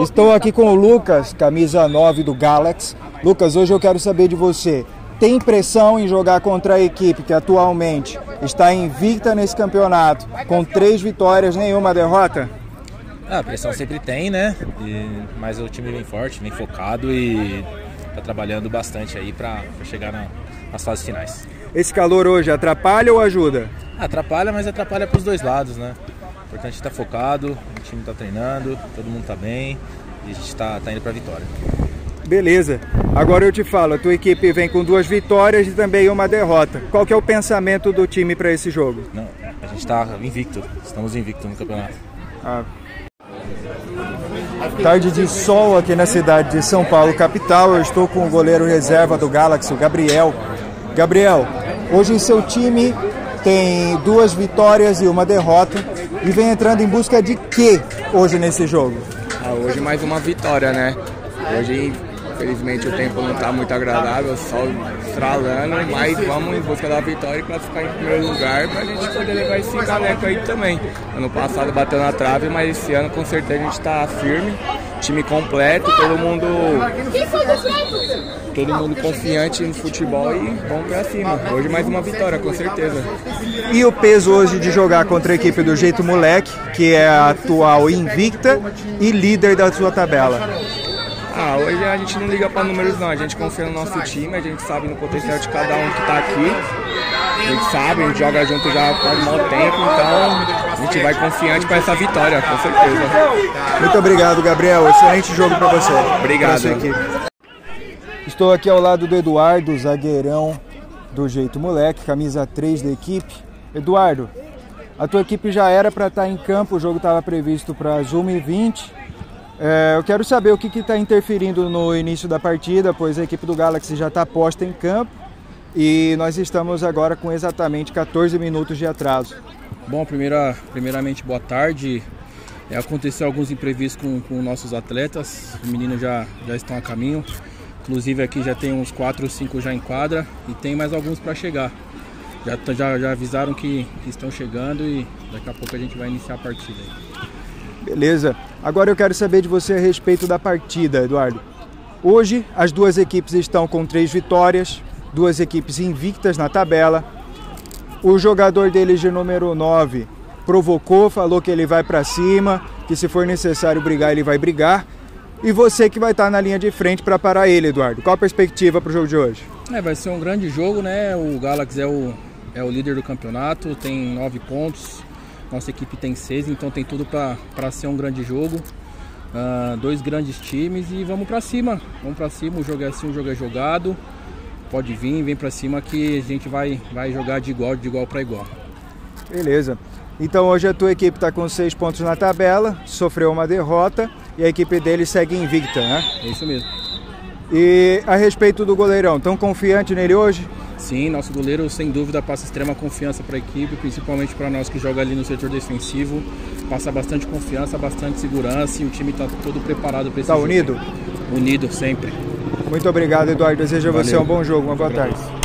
Estou aqui com o Lucas, camisa 9 do Galaxy. Lucas, hoje eu quero saber de você. Tem impressão em jogar contra a equipe que atualmente está invicta nesse campeonato, com três vitórias, nenhuma derrota? Ah, a pressão sempre tem, né? E, mas o time vem forte, vem focado e está trabalhando bastante aí para chegar na, nas fases finais. Esse calor hoje atrapalha ou ajuda? Atrapalha, mas atrapalha para os dois lados, né? Importante estar focado, o time está treinando, todo mundo está bem e a gente está tá indo para a vitória. Beleza. Agora eu te falo, a tua equipe vem com duas vitórias e também uma derrota. Qual que é o pensamento do time para esse jogo? Não, a gente está invicto, estamos invictos no campeonato. Ah. Tarde de sol aqui na cidade de São Paulo, capital. Eu estou com o goleiro reserva do Galaxy, o Gabriel. Gabriel, hoje seu time tem duas vitórias e uma derrota e vem entrando em busca de quê hoje nesse jogo? Ah, hoje mais uma vitória, né? Hoje, infelizmente, o tempo não está muito agradável, sol estralando, mas vamos em busca da vitória e classificar em primeiro lugar para a gente poder levar esse caneco aí também. Ano passado bateu na trave, mas esse ano com certeza a gente está firme, time completo, todo mundo todo mundo confiante no futebol e vamos pra cima. Hoje mais uma vitória, com certeza. E o peso hoje de jogar contra a equipe do Jeito Moleque, que é a atual invicta e líder da sua tabela? Ah, hoje a gente não liga para números não, a gente confia no nosso time, a gente sabe no potencial de cada um que está aqui. A gente sabe, a gente joga junto já há um tempo, então a gente vai confiante para essa vitória, com certeza. Muito obrigado, Gabriel. Excelente jogo para você. Obrigado. Estou aqui ao lado do Eduardo, zagueirão do Jeito Moleque, camisa 3 da equipe. Eduardo, a tua equipe já era para estar tá em campo, o jogo estava previsto para as 1h20. É, eu quero saber o que está interferindo no início da partida, pois a equipe do Galaxy já está posta em campo e nós estamos agora com exatamente 14 minutos de atraso. Bom, primeira, primeiramente, boa tarde. É, aconteceu alguns imprevistos com, com nossos atletas, os meninos já, já estão a caminho. Inclusive aqui já tem uns 4 ou 5 já em quadra e tem mais alguns para chegar. Já, já, já avisaram que, que, estão chegando e daqui a pouco a gente vai iniciar a partida. Beleza. Agora eu quero saber de você a respeito da partida, Eduardo. Hoje as duas equipes estão com três vitórias, duas equipes invictas na tabela. O jogador deles de número 9 provocou, falou que ele vai para cima, que se for necessário brigar, ele vai brigar e você que vai estar na linha de frente para parar ele, Eduardo. Qual a perspectiva para o jogo de hoje? É, vai ser um grande jogo, né? O Galaxy é o, é o líder do campeonato, tem nove pontos, nossa equipe tem seis, então tem tudo para ser um grande jogo. Uh, dois grandes times e vamos para cima. Vamos para cima, o jogo é assim, o jogo é jogado. Pode vir, vem para cima que a gente vai, vai jogar de igual, de igual para igual. Beleza. Então hoje a tua equipe está com seis pontos na tabela, sofreu uma derrota e a equipe dele segue invicta, né? É isso mesmo. E a respeito do goleirão, tão confiante nele hoje? Sim, nosso goleiro sem dúvida passa extrema confiança para a equipe, principalmente para nós que joga ali no setor defensivo. Passa bastante confiança, bastante segurança e o time está todo preparado para esse Tá unido? Unido sempre. Muito obrigado, Eduardo. Desejo a você um bom jogo, uma boa tarde.